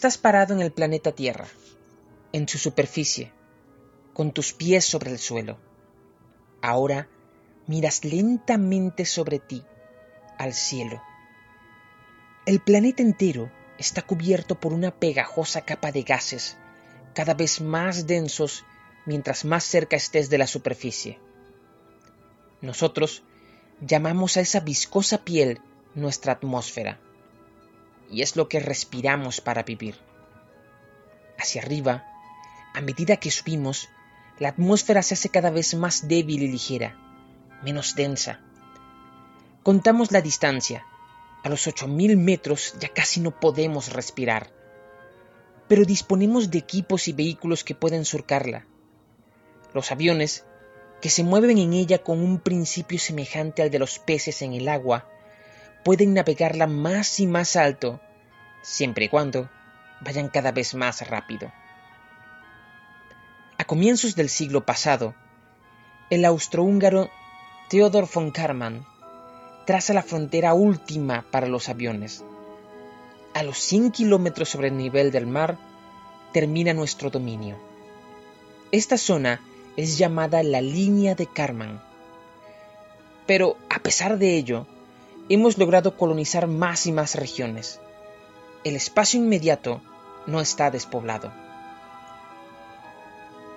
Estás parado en el planeta Tierra, en su superficie, con tus pies sobre el suelo. Ahora miras lentamente sobre ti, al cielo. El planeta entero está cubierto por una pegajosa capa de gases, cada vez más densos mientras más cerca estés de la superficie. Nosotros llamamos a esa viscosa piel nuestra atmósfera, y es lo que respiramos para vivir. Hacia arriba, a medida que subimos, la atmósfera se hace cada vez más débil y ligera, menos densa. Contamos la distancia. A los 8.000 metros ya casi no podemos respirar. Pero disponemos de equipos y vehículos que pueden surcarla. Los aviones, que se mueven en ella con un principio semejante al de los peces en el agua, pueden navegarla más y más alto, siempre y cuando vayan cada vez más rápido. A comienzos del siglo pasado, el austrohúngaro Theodor von Karman traza la frontera última para los aviones. A los 100 kilómetros sobre el nivel del mar termina nuestro dominio. Esta zona es llamada la línea de Karman. Pero a pesar de ello, hemos logrado colonizar más y más regiones. El espacio inmediato no está despoblado.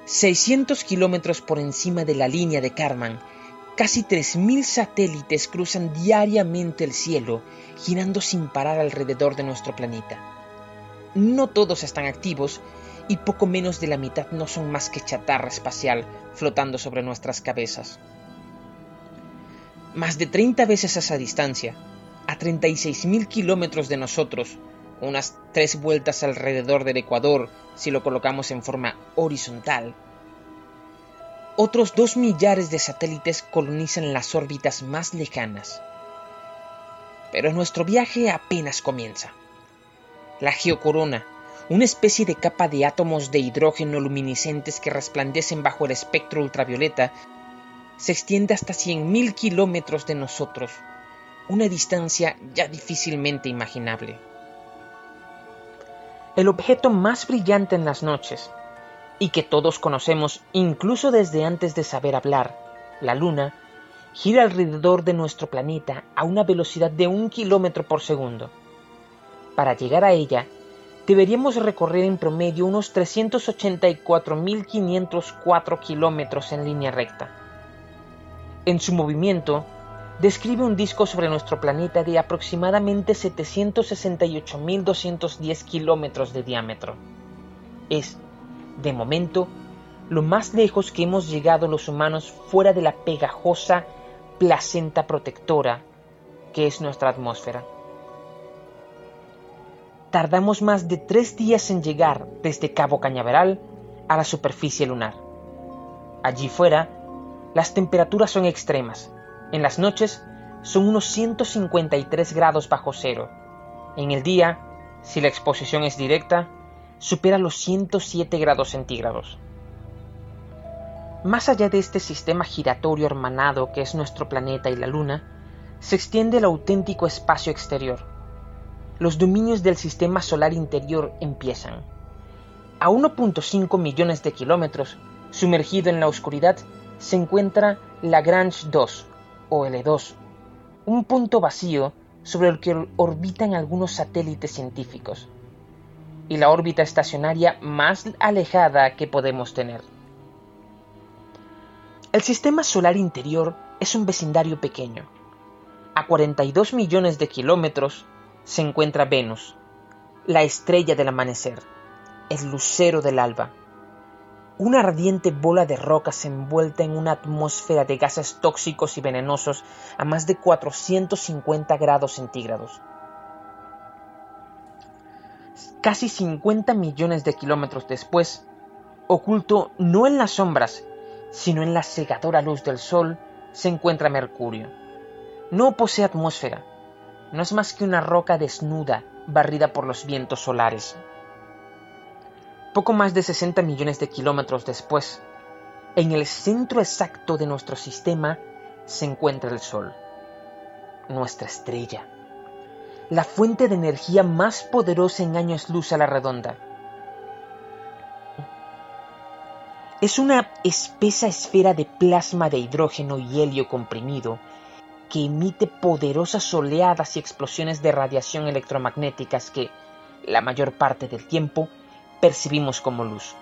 600 kilómetros por encima de la línea de Karman Casi 3.000 satélites cruzan diariamente el cielo, girando sin parar alrededor de nuestro planeta. No todos están activos y poco menos de la mitad no son más que chatarra espacial flotando sobre nuestras cabezas. Más de 30 veces a esa distancia, a 36.000 kilómetros de nosotros, unas tres vueltas alrededor del Ecuador si lo colocamos en forma horizontal, otros dos millares de satélites colonizan las órbitas más lejanas. Pero nuestro viaje apenas comienza. La geocorona, una especie de capa de átomos de hidrógeno luminiscentes que resplandecen bajo el espectro ultravioleta, se extiende hasta 100.000 kilómetros de nosotros, una distancia ya difícilmente imaginable. El objeto más brillante en las noches, y que todos conocemos incluso desde antes de saber hablar, la Luna, gira alrededor de nuestro planeta a una velocidad de un kilómetro por segundo. Para llegar a ella, deberíamos recorrer en promedio unos 384.504 kilómetros en línea recta. En su movimiento, describe un disco sobre nuestro planeta de aproximadamente 768.210 kilómetros de diámetro. Es de momento, lo más lejos que hemos llegado los humanos fuera de la pegajosa placenta protectora que es nuestra atmósfera. Tardamos más de tres días en llegar desde Cabo Cañaveral a la superficie lunar. Allí fuera, las temperaturas son extremas. En las noches son unos 153 grados bajo cero. En el día, si la exposición es directa, supera los 107 grados centígrados. Más allá de este sistema giratorio hermanado que es nuestro planeta y la Luna, se extiende el auténtico espacio exterior. Los dominios del sistema solar interior empiezan. A 1.5 millones de kilómetros, sumergido en la oscuridad, se encuentra Lagrange 2, o L2, un punto vacío sobre el que orbitan algunos satélites científicos y la órbita estacionaria más alejada que podemos tener. El sistema solar interior es un vecindario pequeño. A 42 millones de kilómetros se encuentra Venus, la estrella del amanecer, el lucero del alba, una ardiente bola de rocas envuelta en una atmósfera de gases tóxicos y venenosos a más de 450 grados centígrados casi 50 millones de kilómetros después, oculto no en las sombras, sino en la cegadora luz del Sol, se encuentra Mercurio. No posee atmósfera, no es más que una roca desnuda barrida por los vientos solares. Poco más de 60 millones de kilómetros después, en el centro exacto de nuestro sistema se encuentra el Sol, nuestra estrella la fuente de energía más poderosa en años luz a la redonda. Es una espesa esfera de plasma de hidrógeno y helio comprimido que emite poderosas oleadas y explosiones de radiación electromagnéticas que, la mayor parte del tiempo, percibimos como luz.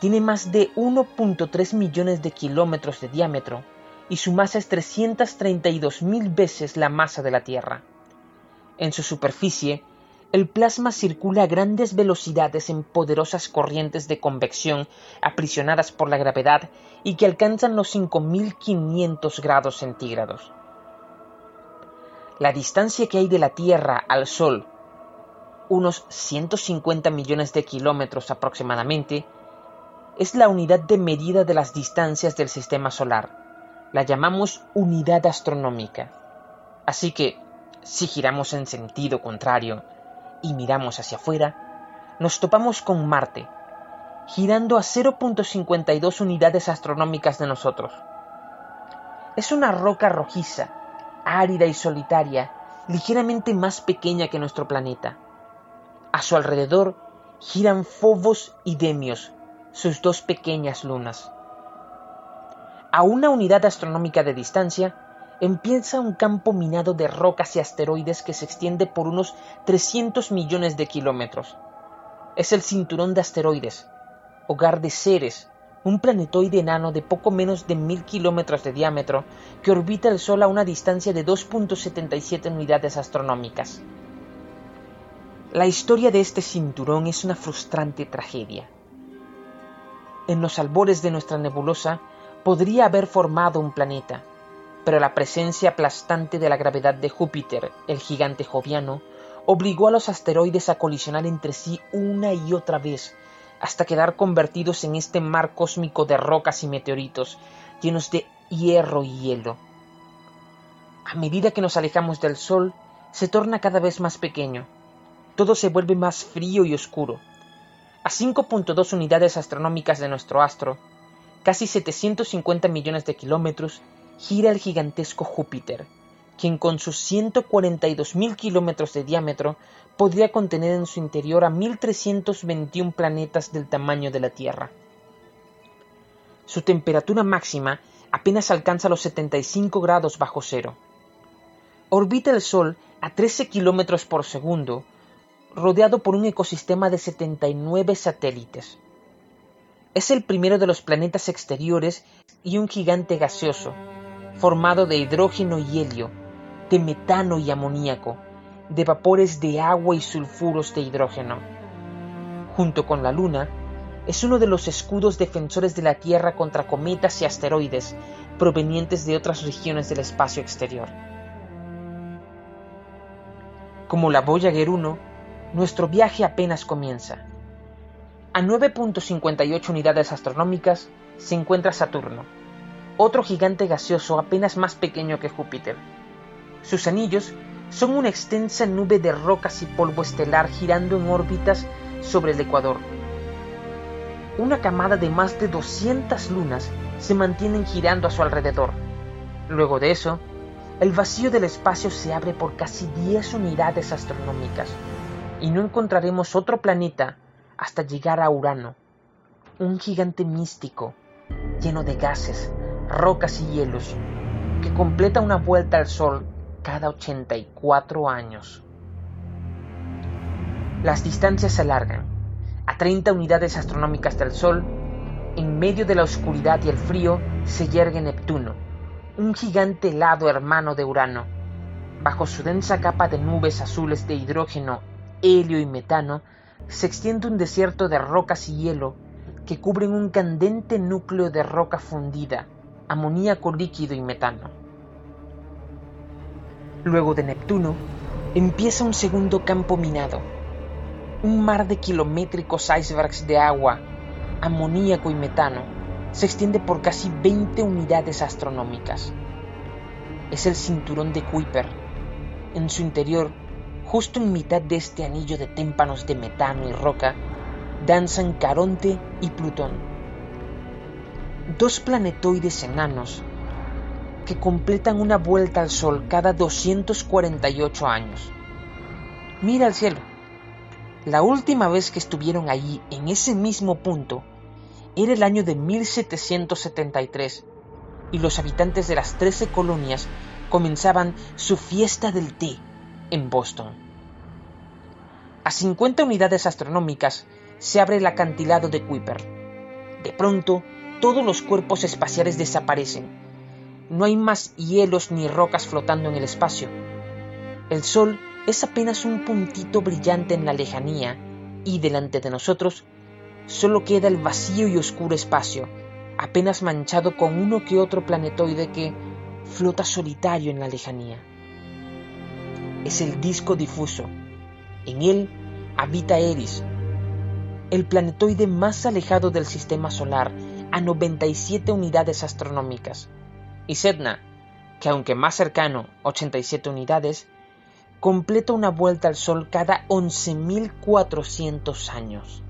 Tiene más de 1.3 millones de kilómetros de diámetro y su masa es 332 mil veces la masa de la Tierra. En su superficie, el plasma circula a grandes velocidades en poderosas corrientes de convección aprisionadas por la gravedad y que alcanzan los 5.500 grados centígrados. La distancia que hay de la Tierra al Sol, unos 150 millones de kilómetros aproximadamente, es la unidad de medida de las distancias del sistema solar. La llamamos unidad astronómica. Así que, si giramos en sentido contrario y miramos hacia afuera, nos topamos con Marte, girando a 0.52 unidades astronómicas de nosotros. Es una roca rojiza, árida y solitaria, ligeramente más pequeña que nuestro planeta. A su alrededor giran Fobos y Demios, sus dos pequeñas lunas. A una unidad astronómica de distancia, empieza un campo minado de rocas y asteroides que se extiende por unos 300 millones de kilómetros. Es el cinturón de asteroides, hogar de Ceres, un planetoide enano de poco menos de mil kilómetros de diámetro que orbita el Sol a una distancia de 2.77 unidades astronómicas. La historia de este cinturón es una frustrante tragedia. En los albores de nuestra nebulosa podría haber formado un planeta, pero la presencia aplastante de la gravedad de Júpiter, el gigante joviano, obligó a los asteroides a colisionar entre sí una y otra vez, hasta quedar convertidos en este mar cósmico de rocas y meteoritos, llenos de hierro y hielo. A medida que nos alejamos del Sol, se torna cada vez más pequeño. Todo se vuelve más frío y oscuro. A 5.2 unidades astronómicas de nuestro astro, casi 750 millones de kilómetros, gira el gigantesco Júpiter, quien con sus 142.000 kilómetros de diámetro podría contener en su interior a 1.321 planetas del tamaño de la Tierra. Su temperatura máxima apenas alcanza los 75 grados bajo cero. Orbita el Sol a 13 kilómetros por segundo, rodeado por un ecosistema de 79 satélites. Es el primero de los planetas exteriores y un gigante gaseoso, formado de hidrógeno y helio, de metano y amoníaco, de vapores de agua y sulfuros de hidrógeno. Junto con la Luna, es uno de los escudos defensores de la Tierra contra cometas y asteroides provenientes de otras regiones del espacio exterior. Como la Voyager 1, nuestro viaje apenas comienza. A 9.58 unidades astronómicas se encuentra Saturno, otro gigante gaseoso apenas más pequeño que Júpiter. Sus anillos son una extensa nube de rocas y polvo estelar girando en órbitas sobre el ecuador. Una camada de más de 200 lunas se mantienen girando a su alrededor. Luego de eso, el vacío del espacio se abre por casi 10 unidades astronómicas y no encontraremos otro planeta hasta llegar a Urano, un gigante místico, lleno de gases, rocas y hielos, que completa una vuelta al Sol cada 84 años. Las distancias se alargan. A 30 unidades astronómicas del Sol, en medio de la oscuridad y el frío, se yergue Neptuno, un gigante helado hermano de Urano. Bajo su densa capa de nubes azules de hidrógeno, helio y metano, se extiende un desierto de rocas y hielo que cubren un candente núcleo de roca fundida, amoníaco líquido y metano. Luego de Neptuno, empieza un segundo campo minado, un mar de kilométricos icebergs de agua, amoníaco y metano, se extiende por casi 20 unidades astronómicas. Es el cinturón de Kuiper. En su interior, justo en mitad de este anillo de témpanos de metano y roca, danzan Caronte y Plutón dos planetoides enanos que completan una vuelta al Sol cada 248 años. Mira al cielo. La última vez que estuvieron allí, en ese mismo punto, era el año de 1773, y los habitantes de las 13 colonias comenzaban su fiesta del té en Boston. A 50 unidades astronómicas se abre el acantilado de Kuiper. De pronto, todos los cuerpos espaciales desaparecen. No hay más hielos ni rocas flotando en el espacio. El Sol es apenas un puntito brillante en la lejanía y delante de nosotros solo queda el vacío y oscuro espacio, apenas manchado con uno que otro planetoide que flota solitario en la lejanía. Es el disco difuso. En él habita Eris, el planetoide más alejado del sistema solar a 97 unidades astronómicas, y Sedna, que aunque más cercano, 87 unidades, completa una vuelta al Sol cada 11.400 años.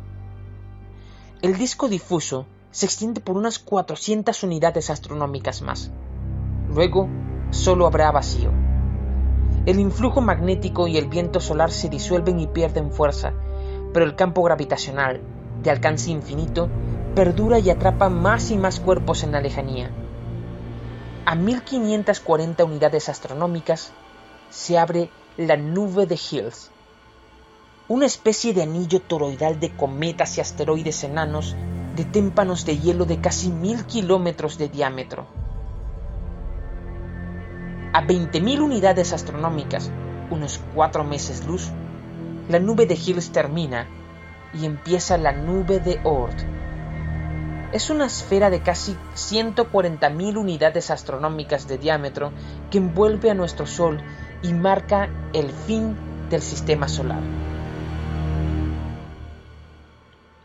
El disco difuso se extiende por unas 400 unidades astronómicas más. Luego, solo habrá vacío. El influjo magnético y el viento solar se disuelven y pierden fuerza, pero el campo gravitacional, de alcance infinito, perdura y atrapa más y más cuerpos en la lejanía. A 1540 unidades astronómicas se abre la nube de Hills, una especie de anillo toroidal de cometas y asteroides enanos de témpanos de hielo de casi mil kilómetros de diámetro. A 20.000 unidades astronómicas, unos cuatro meses luz, la nube de Hills termina y empieza la nube de Oort. Es una esfera de casi 140.000 unidades astronómicas de diámetro que envuelve a nuestro Sol y marca el fin del sistema solar.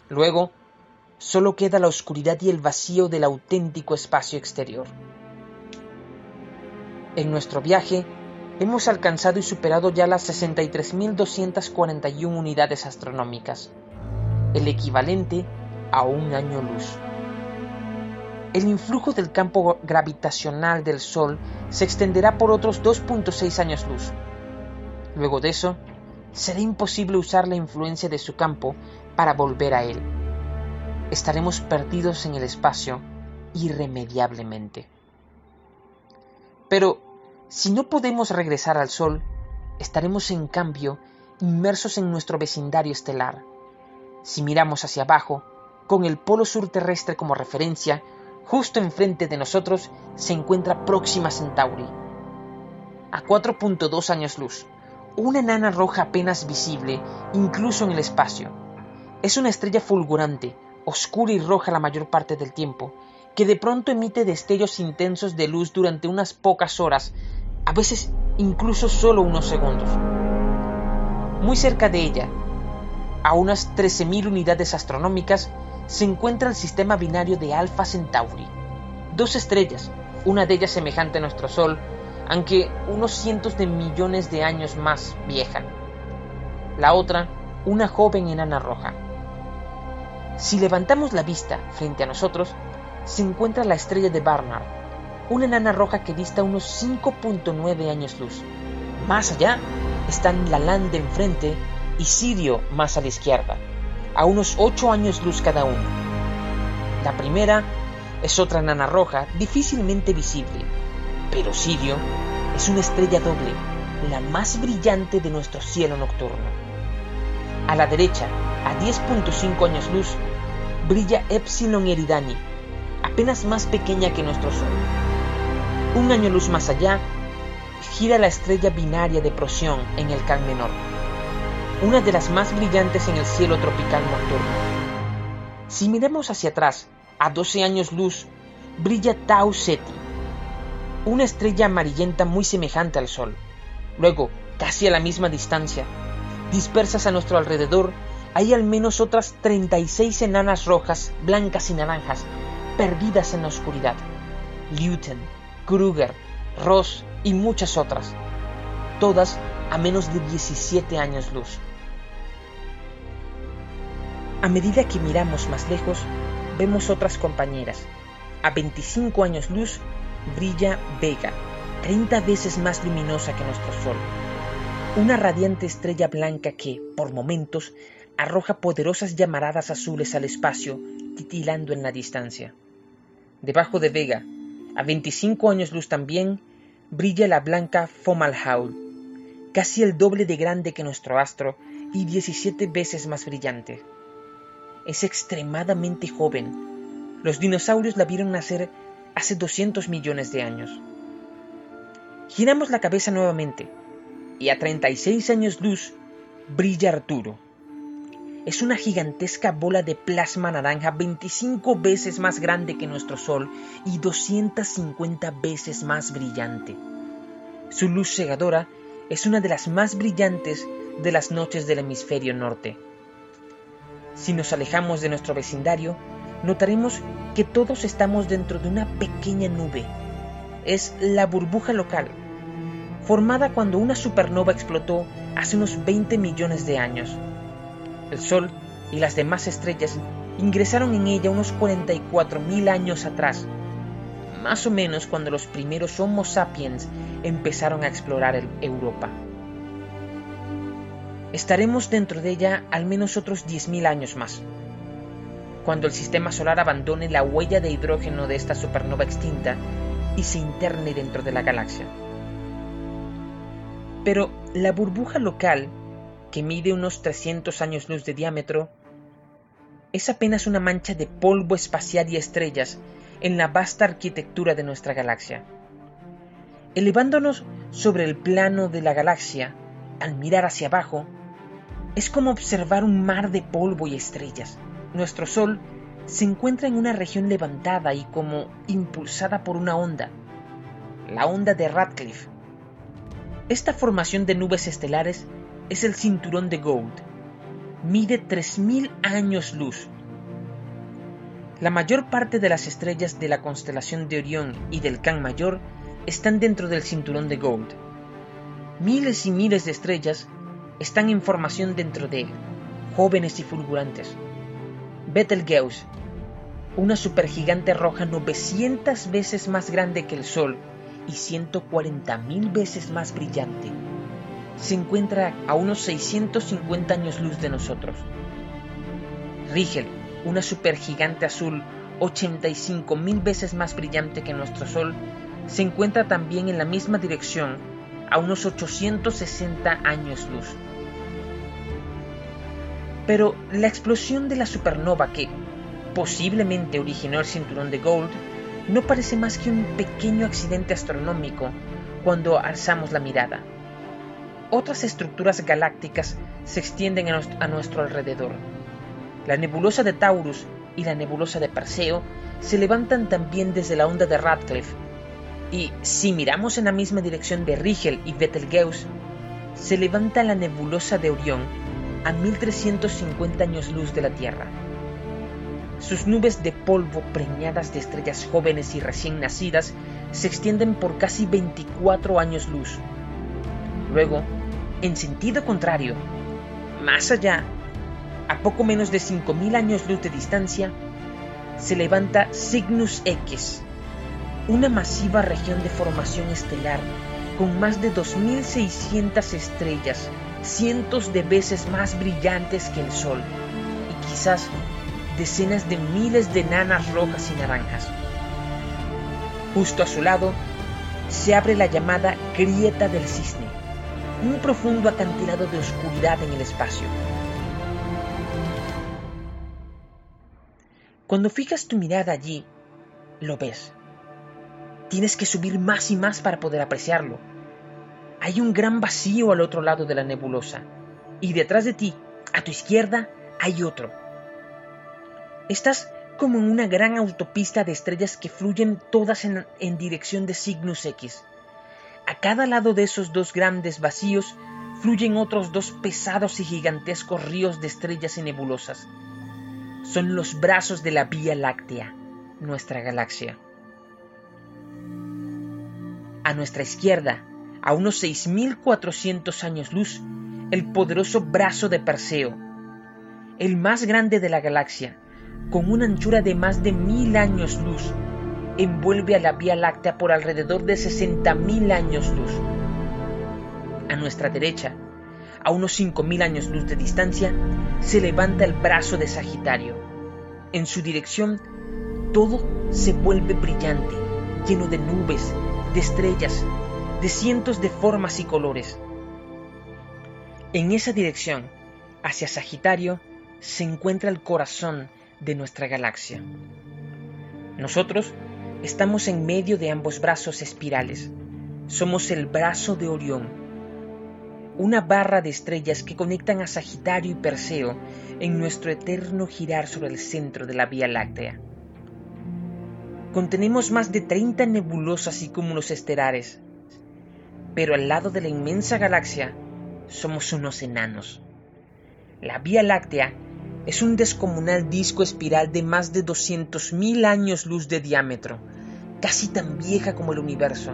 Luego, solo queda la oscuridad y el vacío del auténtico espacio exterior. En nuestro viaje, hemos alcanzado y superado ya las 63.241 unidades astronómicas, el equivalente a un año luz. El influjo del campo gravitacional del Sol se extenderá por otros 2.6 años luz. Luego de eso, será imposible usar la influencia de su campo para volver a él. Estaremos perdidos en el espacio irremediablemente. Pero si no podemos regresar al Sol, estaremos en cambio inmersos en nuestro vecindario estelar. Si miramos hacia abajo, con el polo sur terrestre como referencia, justo enfrente de nosotros se encuentra Próxima Centauri. A 4.2 años luz, una enana roja apenas visible, incluso en el espacio. Es una estrella fulgurante, oscura y roja la mayor parte del tiempo, que de pronto emite destellos intensos de luz durante unas pocas horas, a veces incluso solo unos segundos. Muy cerca de ella, a unas 13.000 unidades astronómicas, se encuentra el sistema binario de Alpha Centauri. Dos estrellas, una de ellas semejante a nuestro Sol, aunque unos cientos de millones de años más vieja. La otra, una joven enana roja. Si levantamos la vista frente a nosotros, se encuentra la estrella de Barnard, una enana roja que dista unos 5.9 años luz. Más allá están Lalande enfrente y Sirio más a la izquierda, a unos 8 años luz cada uno. La primera es otra enana roja difícilmente visible, pero Sirio es una estrella doble, la más brillante de nuestro cielo nocturno. A la derecha, a 10.5 años luz, brilla Epsilon Eridani, apenas más pequeña que nuestro Sol. Un año luz más allá, gira la estrella binaria de Procyon en el Can Menor, una de las más brillantes en el cielo tropical nocturno. Si miramos hacia atrás, a 12 años luz, brilla Tau Ceti, una estrella amarillenta muy semejante al Sol. Luego, casi a la misma distancia, dispersas a nuestro alrededor, hay al menos otras 36 enanas rojas, blancas y naranjas, perdidas en la oscuridad. Luten, Kruger, Ross y muchas otras, todas a menos de 17 años luz. A medida que miramos más lejos, vemos otras compañeras. A 25 años luz brilla Vega, 30 veces más luminosa que nuestro Sol. una radiante estrella blanca que, por momentos, arroja poderosas llamaradas azules al espacio, titilando en la distancia. Debajo de Vega, a 25 años luz también, brilla la blanca Fomalhaut, casi el doble de grande que nuestro astro y 17 veces más brillante. Es extremadamente joven. Los dinosaurios la vieron nacer hace 200 millones de años. Giramos la cabeza nuevamente y a 36 años luz brilla Arturo. Es una gigantesca bola de plasma naranja 25 veces más grande que nuestro Sol y 250 veces más brillante. Su luz cegadora es una de las más brillantes de las noches del hemisferio norte. Si nos alejamos de nuestro vecindario, notaremos que todos estamos dentro de una pequeña nube. Es la burbuja local, formada cuando una supernova explotó hace unos 20 millones de años. El Sol y las demás estrellas ingresaron en ella unos 44.000 años atrás, más o menos cuando los primeros Homo sapiens empezaron a explorar Europa. Estaremos dentro de ella al menos otros 10.000 años más. Cuando el sistema solar abandone la huella de hidrógeno de esta supernova extinta y se interne dentro de la galaxia. Pero la burbuja local, que mide unos 300 años luz de diámetro, es apenas una mancha de polvo espacial y estrellas en la vasta arquitectura de nuestra galaxia. Elevándonos sobre el plano de la galaxia, al mirar hacia abajo, es como observar un mar de polvo y estrellas. Nuestro Sol se encuentra en una región levantada y como impulsada por una onda, la onda de Radcliffe. Esta formación de nubes estelares es el cinturón de Gould. Mide 3.000 años luz la mayor parte de las estrellas de la constelación de Orión y del Can Mayor están dentro del cinturón de Gould. Miles y miles de estrellas están en formación dentro de él, jóvenes y fulgurantes. Betelgeuse, una supergigante roja 900 veces más grande que el Sol y 140.000 veces más brillante, se encuentra a unos 650 años luz de nosotros. Rigel, una supergigante azul 85 mil veces más brillante que nuestro Sol, se encuentra también en la misma dirección a unos 860 años luz. Pero la explosión de la supernova que posiblemente originó el cinturón de Gold no parece más que un pequeño accidente astronómico cuando alzamos la mirada. Otras estructuras galácticas se extienden a nuestro alrededor la nebulosa de Taurus y la nebulosa de Perseo se levantan también desde la onda de Radcliffe, y si miramos en la misma dirección de Rigel y Betelgeuse, se levanta la nebulosa de Orión a 1350 años luz de la Tierra. Sus nubes de polvo preñadas de estrellas jóvenes y recién nacidas se extienden por casi 24 años luz. Luego, en sentido contrario, más allá a poco menos de 5.000 años luz de distancia, se levanta Cygnus X, una masiva región de formación estelar con más de 2.600 estrellas, cientos de veces más brillantes que el Sol, y quizás decenas de miles de nanas rojas y naranjas. Justo a su lado se abre la llamada Grieta del Cisne, un profundo acantilado de oscuridad en el espacio Cuando fijas tu mirada allí, lo ves. Tienes que subir más y más para poder apreciarlo. Hay un gran vacío al otro lado de la nebulosa, y detrás de ti, a tu izquierda, hay otro. Estás como en una gran autopista de estrellas que fluyen todas en, dirección de Cygnus X. A cada lado de esos dos grandes vacíos fluyen otros dos pesados y gigantescos ríos de estrellas y nebulosas son los brazos de la Vía Láctea, nuestra galaxia. A nuestra izquierda, a unos 6.400 años luz, el poderoso brazo de Perseo, el más grande de la galaxia, con una anchura de más de mil años luz, envuelve a la Vía Láctea por alrededor de 60.000 años luz. A nuestra derecha, a unos 5.000 años luz de distancia, se levanta el brazo de Sagitario. En su dirección, todo se vuelve brillante, lleno de nubes, de estrellas, de cientos de formas y colores. En esa dirección, hacia Sagitario, se encuentra el corazón de nuestra galaxia. Nosotros estamos en medio de ambos brazos espirales. Somos el brazo de Orión, una barra de estrellas que conectan a Sagitario y Perseo en nuestro eterno girar sobre el centro de la Vía Láctea. Contenemos más de 30 nebulosas y cúmulos estelares, pero al lado de la inmensa galaxia somos unos enanos. La Vía Láctea es un descomunal disco espiral de más de 200.000 años luz de diámetro, casi tan vieja como el universo,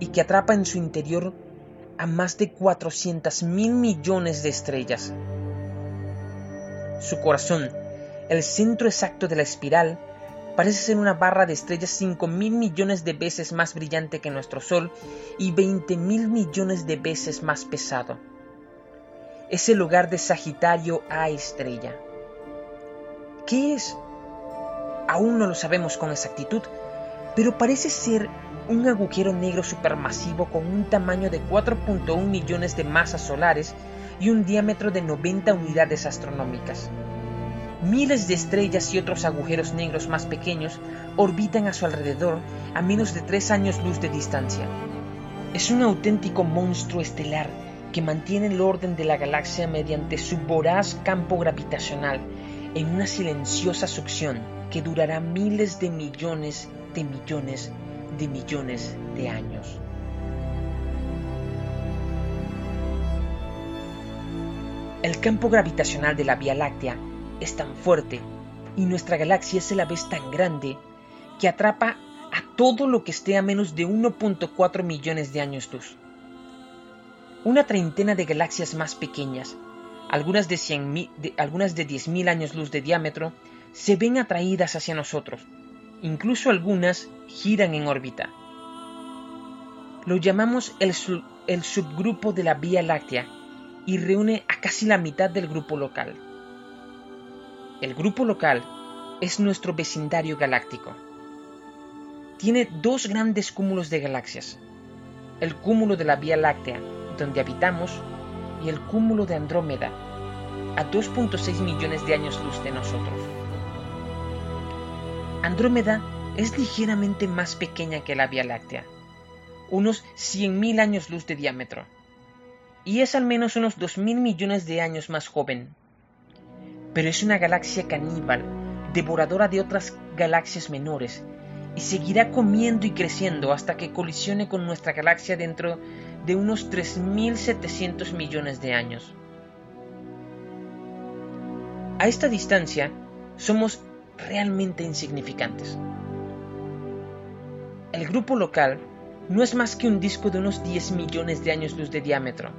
y que atrapa en su interior a más de 400.000 millones de estrellas. Su corazón, el centro exacto de la espiral, parece ser una barra de estrellas 5 mil millones de veces más brillante que nuestro Sol y 20 mil millones de veces más pesado. Es el hogar de Sagitario A estrella. ¿Qué es? Aún no lo sabemos con exactitud, pero parece ser un agujero negro supermasivo con un tamaño de 4.1 millones de masas solares y un diámetro de 90 unidades astronómicas. Miles de estrellas y otros agujeros negros más pequeños orbitan a su alrededor a menos de tres años luz de distancia. Es un auténtico monstruo estelar que mantiene el orden de la galaxia mediante su voraz campo gravitacional en una silenciosa succión que durará miles de millones de millones de millones de años. El campo gravitacional de la Vía Láctea es tan fuerte y nuestra galaxia es a la vez tan grande que atrapa a todo lo que esté a menos de 1.4 millones de años luz. Una treintena de galaxias más pequeñas, algunas de, 100 algunas de 10.000 años luz de diámetro, se ven atraídas hacia nosotros, incluso algunas giran en órbita. Lo llamamos el, subgrupo de la Vía Láctea y reúne a casi la mitad del grupo local. El grupo local es nuestro vecindario galáctico. Tiene dos grandes cúmulos de galaxias. El cúmulo de la Vía Láctea, donde habitamos, y el cúmulo de Andrómeda, a 2.6 millones de años luz de nosotros. Andrómeda es ligeramente más pequeña que la Vía Láctea, unos 100.000 años luz de diámetro, y es al menos unos 2.000 millones de años más joven pero es una galaxia caníbal, devoradora de otras galaxias menores, y seguirá comiendo y creciendo hasta que colisione con nuestra galaxia dentro de unos 3.700 millones de años. A esta distancia, somos realmente insignificantes. El grupo local no es más que un disco de unos 10 millones de años luz de diámetro,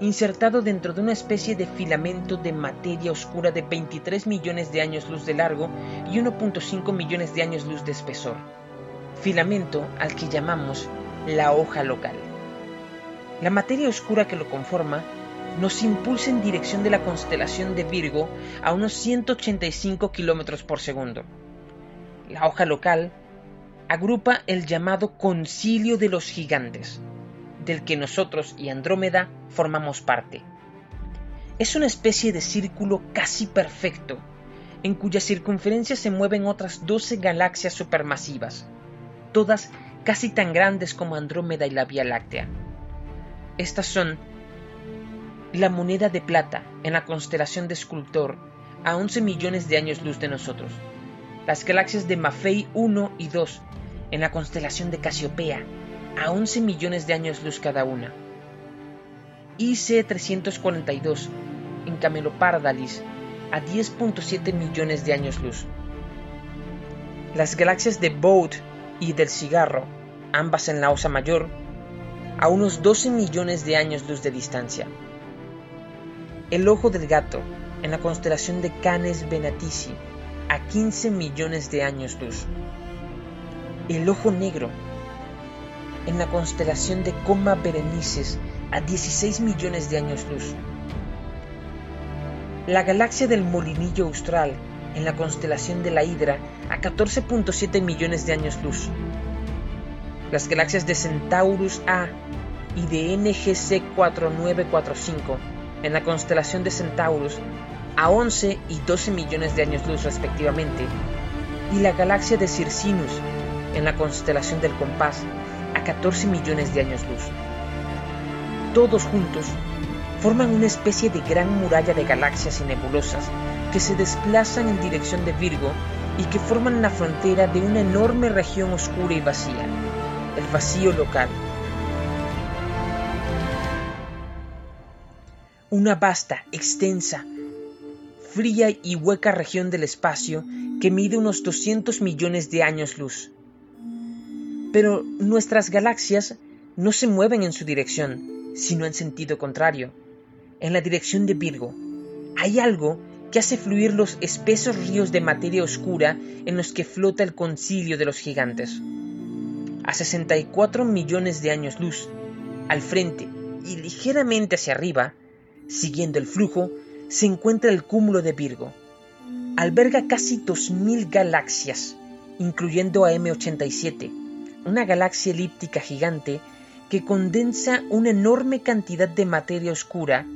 insertado dentro de una especie de filamento de materia oscura de 23 millones de años luz de largo y 1.5 millones de años luz de espesor, filamento al que llamamos la hoja local. La materia oscura que lo conforma nos impulsa en dirección de la constelación de Virgo a unos 185 km por segundo. La hoja local agrupa el llamado Concilio de los Gigantes, del que nosotros y Andrómeda formamos parte. Es una especie de círculo casi perfecto, en cuya circunferencia se mueven otras 12 galaxias supermasivas, todas casi tan grandes como Andrómeda y la Vía Láctea. Estas son la moneda de plata en la constelación de Escultor a 11 millones de años luz de nosotros, las galaxias de Maffei 1 y 2 en la constelación de Casiopea a 11 millones de años luz cada una. IC342 en Camelopardalis a 10.7 millones de años luz. Las galaxias de Bode y del Cigarro, ambas en la Osa Mayor, a unos 12 millones de años luz de distancia. El Ojo del Gato en la constelación de Canes Venatici a 15 millones de años luz. El Ojo Negro en la constelación de Coma Berenices a 16 millones de años luz. la galaxia del Molinillo Austral, en la constelación de la Hidra, a 14.7 millones de años luz. Las galaxias de Centaurus A y de NGC 4945, en la constelación de Centaurus, a 11 y 12 millones de años luz respectivamente, y la galaxia de Circinus, en la constelación del Compás, a 14 millones de años luz. Todos juntos forman una especie de gran muralla de galaxias y nebulosas que se desplazan en dirección de Virgo y que forman la frontera de una enorme región oscura y vacía, el vacío local. Una vasta, extensa, fría y hueca región del espacio que mide unos 200 millones de años luz. Pero nuestras galaxias no se mueven en su dirección, sino en sentido contrario, en la dirección de Virgo. Hay algo que hace fluir los espesos ríos de materia oscura en los que flota el concilio de los gigantes. A 64 millones de años luz, al frente y ligeramente hacia arriba, siguiendo el flujo, se encuentra el cúmulo de Virgo. Alberga casi 2.000 galaxias, incluyendo a M87, una galaxia elíptica gigante que condensa una enorme cantidad de materia oscura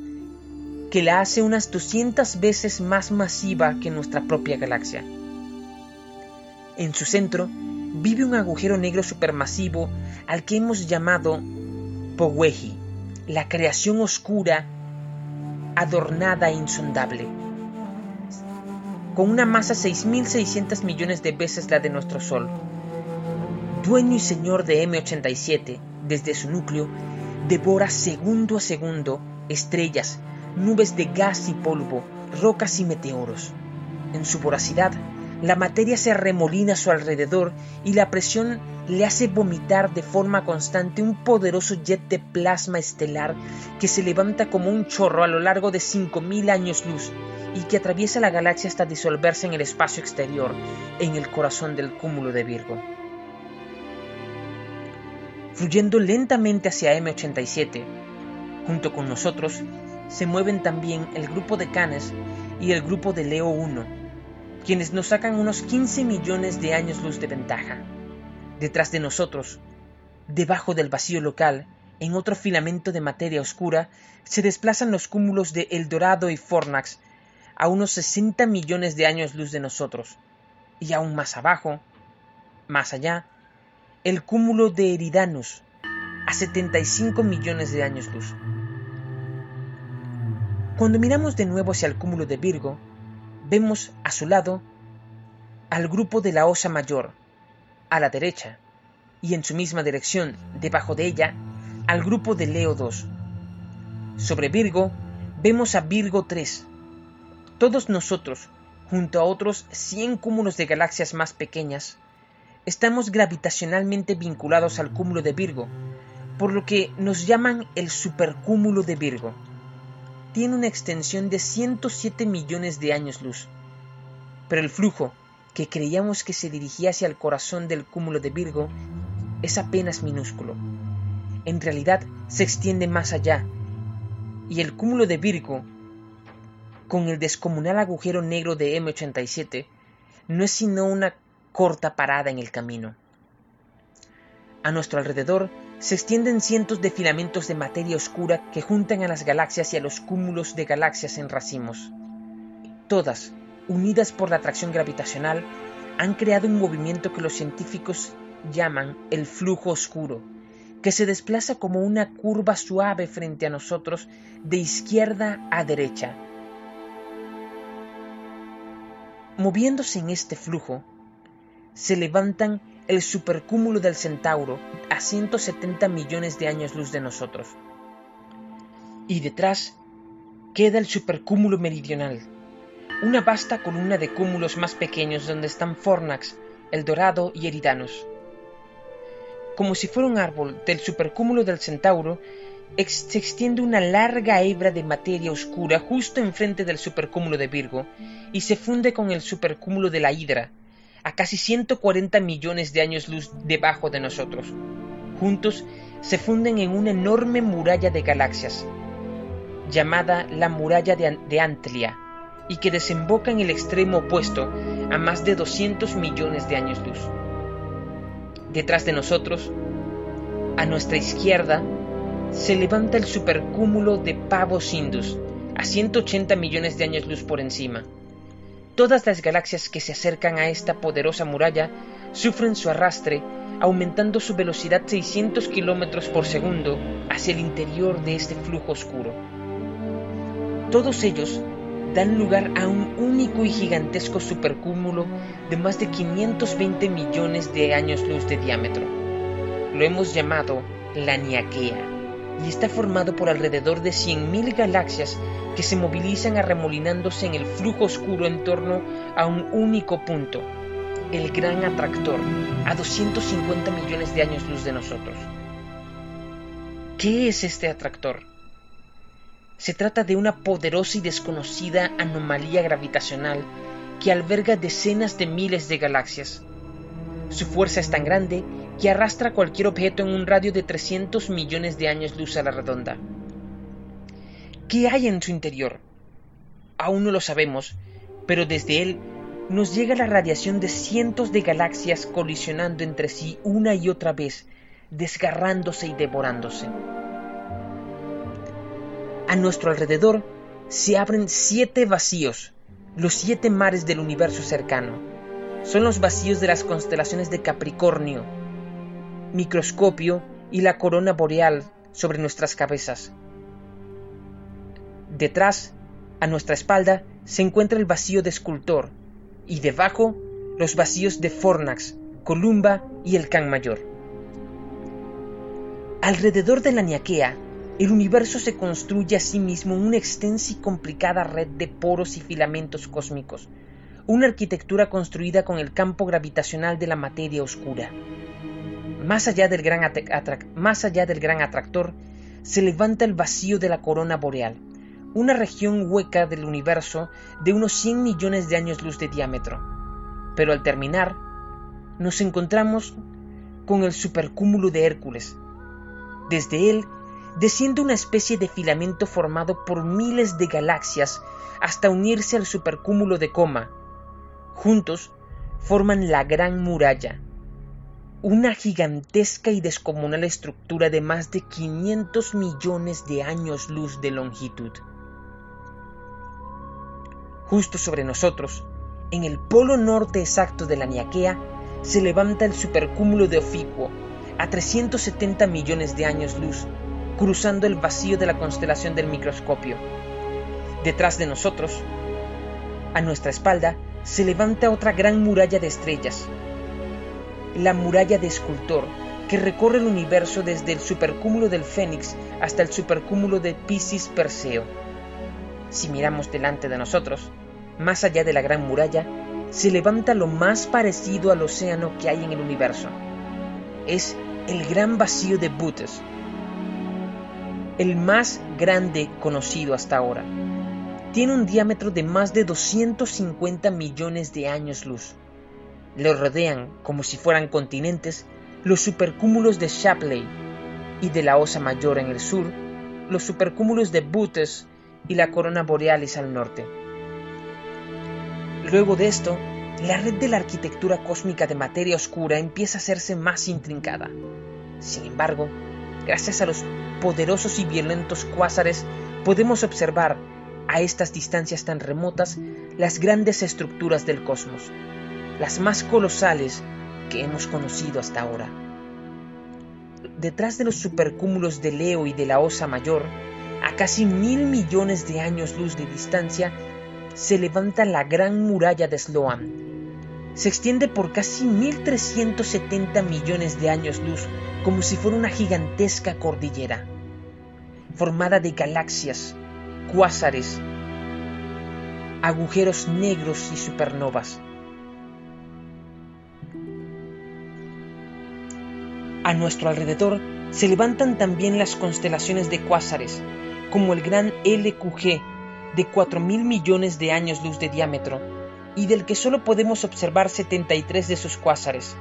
que la hace unas 200 veces más masiva que nuestra propia galaxia. En su centro vive un agujero negro supermasivo al que hemos llamado Powehi, la creación oscura, adornada e insondable, con una masa 6.600 millones de veces la de nuestro Sol. Dueño y señor de M87, desde su núcleo, devora segundo a segundo estrellas, nubes de gas y polvo, rocas y meteoros. En su voracidad, la materia se arremolina a su alrededor y la presión le hace vomitar de forma constante un poderoso jet de plasma estelar que se levanta como un chorro a lo largo de 5.000 años luz y que atraviesa la galaxia hasta disolverse en el espacio exterior, en el corazón del cúmulo de Virgo. Fluyendo lentamente hacia M87, junto con nosotros se mueven también el grupo de Canes y el grupo de Leo 1, quienes nos sacan unos 15 millones de años luz de ventaja. Detrás de nosotros, debajo del vacío local, en otro filamento de materia oscura, se desplazan los cúmulos de Eldorado y Fornax a unos 60 millones de años luz de nosotros, y aún más abajo, más allá, el cúmulo de Eridanus a 75 millones de años luz. Cuando miramos de nuevo hacia el cúmulo de Virgo, vemos a su lado al grupo de la Osa Mayor, a la derecha, y en su misma dirección, debajo de ella, al grupo de Leo 2. Sobre Virgo vemos a Virgo 3. Todos nosotros, junto a otros 100 cúmulos de galaxias más pequeñas, estamos gravitacionalmente vinculados al cúmulo de Virgo, por lo que nos llaman el supercúmulo de Virgo tiene una extensión de 107 millones de años luz. Pero el flujo, que creíamos que se dirigía hacia el corazón del cúmulo de Virgo, es apenas minúsculo. En realidad se extiende más allá, y el cúmulo de Virgo, con el descomunal agujero negro de M87, no es sino una corta parada en el camino. A nuestro alrededor se extienden cientos de filamentos de materia oscura que juntan a las galaxias y a los cúmulos de galaxias en racimos. Todas, unidas por la atracción gravitacional, han creado un movimiento que los científicos llaman el flujo oscuro, que se desplaza como una curva suave frente a nosotros de izquierda a derecha. Moviéndose en este flujo, se levantan el supercúmulo del Centauro a 170 millones de años luz de nosotros. Y detrás queda el supercúmulo meridional, una vasta columna de cúmulos más pequeños donde están Fornax, El Dorado y Eridanos. Como si fuera un árbol del supercúmulo del Centauro, se extiende una larga hebra de materia oscura justo enfrente del supercúmulo de Virgo y se funde con el supercúmulo de la Hidra, a casi 140 millones de años luz debajo de nosotros. Juntos se funden en una enorme muralla de galaxias, llamada la muralla de, Antlia, y que desemboca en el extremo opuesto a más de 200 millones de años luz. Detrás de nosotros, a nuestra izquierda, se levanta el supercúmulo de Pavos Indus, a 180 millones de años luz por encima. Todas las galaxias que se acercan a esta poderosa muralla sufren su arrastre, aumentando su velocidad 600 km por segundo hacia el interior de este flujo oscuro. Todos ellos dan lugar a un único y gigantesco supercúmulo de más de 520 millones de años luz de diámetro. Lo hemos llamado la Niaquea y está formado por alrededor de 100.000 galaxias que se movilizan arremolinándose en el flujo oscuro en torno a un único punto, el gran atractor, a 250 millones de años luz de nosotros. ¿Qué es este atractor? Se trata de una poderosa y desconocida anomalía gravitacional que alberga decenas de miles de galaxias. Su fuerza es tan grande que arrastra cualquier objeto en un radio de 300 millones de años luz a la redonda. ¿Qué hay en su interior? Aún no lo sabemos, pero desde él nos llega la radiación de cientos de galaxias colisionando entre sí una y otra vez, desgarrándose y devorándose. A nuestro alrededor se abren siete vacíos, los siete mares del universo cercano. Son los vacíos de las constelaciones de Capricornio, Microscopio y la corona boreal sobre nuestras cabezas. Detrás, a nuestra espalda, se encuentra el vacío de Escultor, y debajo los vacíos de Fornax, Columba y el Can Mayor. Alrededor de la Niaquea el universo se construye a sí mismo una extensa y complicada red de poros y filamentos cósmicos, una arquitectura construida con el campo gravitacional de la materia oscura. Más allá del gran, atractor, se levanta el vacío de la corona boreal, una región hueca del universo de unos 100 millones de años luz de diámetro. Pero al terminar, nos encontramos con el supercúmulo de Hércules. Desde él desciende una especie de filamento formado por miles de galaxias hasta unirse al supercúmulo de Coma. Juntos forman la Gran Muralla, una gigantesca y descomunal estructura de más de 500 millones de años luz de longitud. Justo sobre nosotros, en el polo norte exacto de la Niaquea, se levanta el supercúmulo de Oficuo, a 370 millones de años luz, cruzando el vacío de la constelación del microscopio. Detrás de nosotros, a nuestra espalda, se levanta otra gran muralla de estrellas, la muralla de escultor, que recorre el universo desde el supercúmulo del Fénix hasta el supercúmulo de Piscis Perseo. Si miramos delante de nosotros, más allá de la gran muralla, se levanta lo más parecido al océano que hay en el universo. Es el gran vacío de Butes, el más grande conocido hasta ahora. Tiene un diámetro de más de 250 millones de años luz. Le rodean, como si fueran continentes, los supercúmulos de Shapley y de la Osa Mayor en el sur, los supercúmulos de Butes y la corona borealis al norte. Luego de esto, la red de la arquitectura cósmica de materia oscura empieza a hacerse más intrincada. Sin embargo, gracias a los poderosos y violentos cuásares, podemos observar a estas distancias tan remotas las grandes estructuras del cosmos, las más colosales que hemos conocido hasta ahora. Detrás de los supercúmulos de Leo y de la Osa Mayor, a casi mil millones de años luz de distancia, se levanta la gran muralla de Sloan. Se extiende por casi 1370 millones de años luz como si fuera una gigantesca cordillera, formada de galaxias, cuásares, agujeros negros y supernovas. A nuestro alrededor se levantan también las constelaciones de cuásares, como el gran LQG, de 4 mil millones de años luz de diámetro, y del que solo podemos observar 73 de sus cuásares,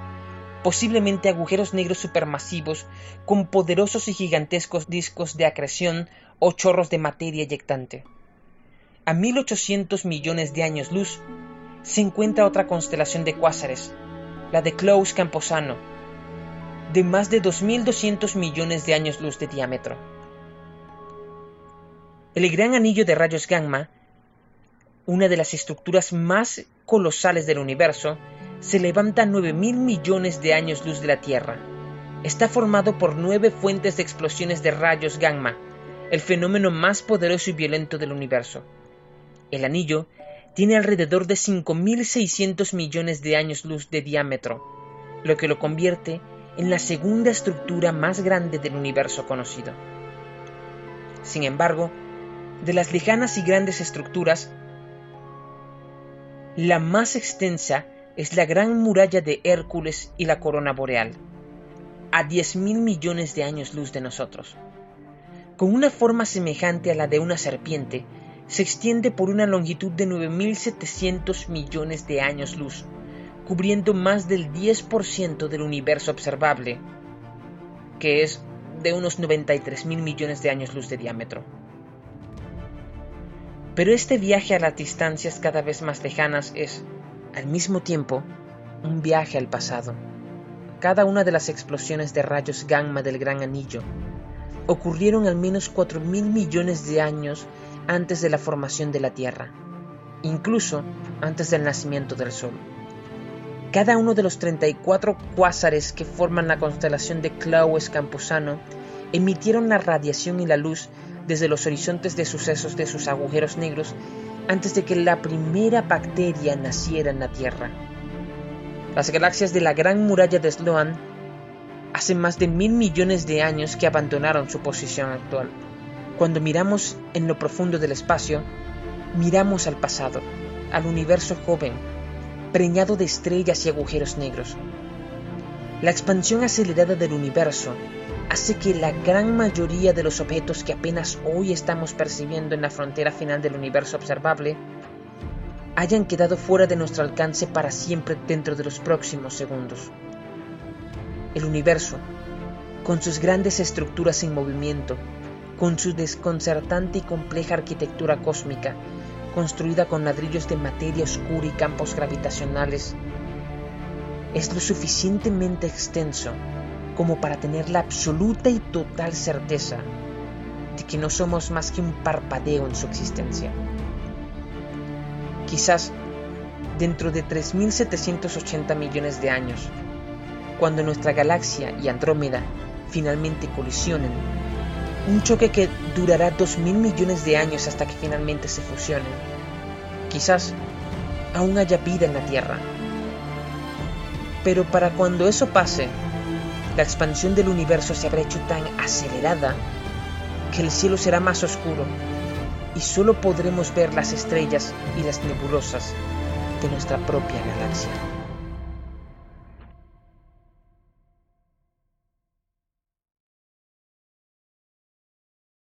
posiblemente agujeros negros supermasivos con poderosos y gigantescos discos de acreción o chorros de materia eyectante. a 1800 millones de años luz, se encuentra otra constelación de cuásares, la de Close Camposano, de más de 2.200 millones de años luz de diámetro. El gran anillo de rayos gamma, una de las estructuras más colosales del universo, se levanta a 9.000 millones de años luz de la Tierra. Está formado por nueve fuentes de explosiones de rayos gamma, el fenómeno más poderoso y violento del universo. El anillo tiene alrededor de 5.600 millones de años luz de diámetro, lo que lo convierte en la segunda estructura más grande del universo conocido. Sin embargo, de las lejanas y grandes estructuras, la más extensa es la gran muralla de Hércules y la corona boreal, a 10.000 millones de años luz de nosotros. Con una forma semejante a la de una serpiente, se extiende por una longitud de 9.700 millones de años luz, cubriendo más del 10% del universo observable, que es de unos 93.000 millones de años luz de diámetro. Pero este viaje a las distancias cada vez más lejanas es, al mismo tiempo, un viaje al pasado. Cada una de las explosiones de rayos gamma del Gran Anillo ocurrieron al menos 4.000 millones de años antes de la formación de la Tierra, incluso antes del nacimiento del Sol. Cada uno de los 34 cuásares que forman la constelación de Claues Campusano emitieron la radiación y la luz desde los horizontes de sucesos de sus agujeros negros antes de que la primera bacteria naciera en la Tierra. Las galaxias de la Gran Muralla de Sloan hace más de mil millones de años que abandonaron su posición actual. Cuando miramos en lo profundo del espacio, miramos al pasado, al universo joven, preñado de estrellas y agujeros negros. La expansión acelerada del universo hace que la gran mayoría de los objetos que apenas hoy estamos percibiendo en la frontera final del universo observable hayan quedado fuera de nuestro alcance para siempre dentro de los próximos segundos. El universo, con sus grandes estructuras en movimiento, con su desconcertante y compleja arquitectura cósmica, construida con ladrillos de materia oscura y campos gravitacionales, es lo suficientemente extenso como para tener la absoluta y total certeza de que no somos más que un parpadeo en su existencia. Quizás dentro de 3.780 millones de años, cuando nuestra galaxia y Andrómeda finalmente colisionen, un choque que durará 2.000 millones de años hasta que finalmente se fusionen. Quizás aún haya vida en la Tierra. Pero para cuando eso pase, la expansión del universo se habrá hecho tan acelerada que el cielo será más oscuro y solo podremos ver las estrellas y las nebulosas de nuestra propia galaxia.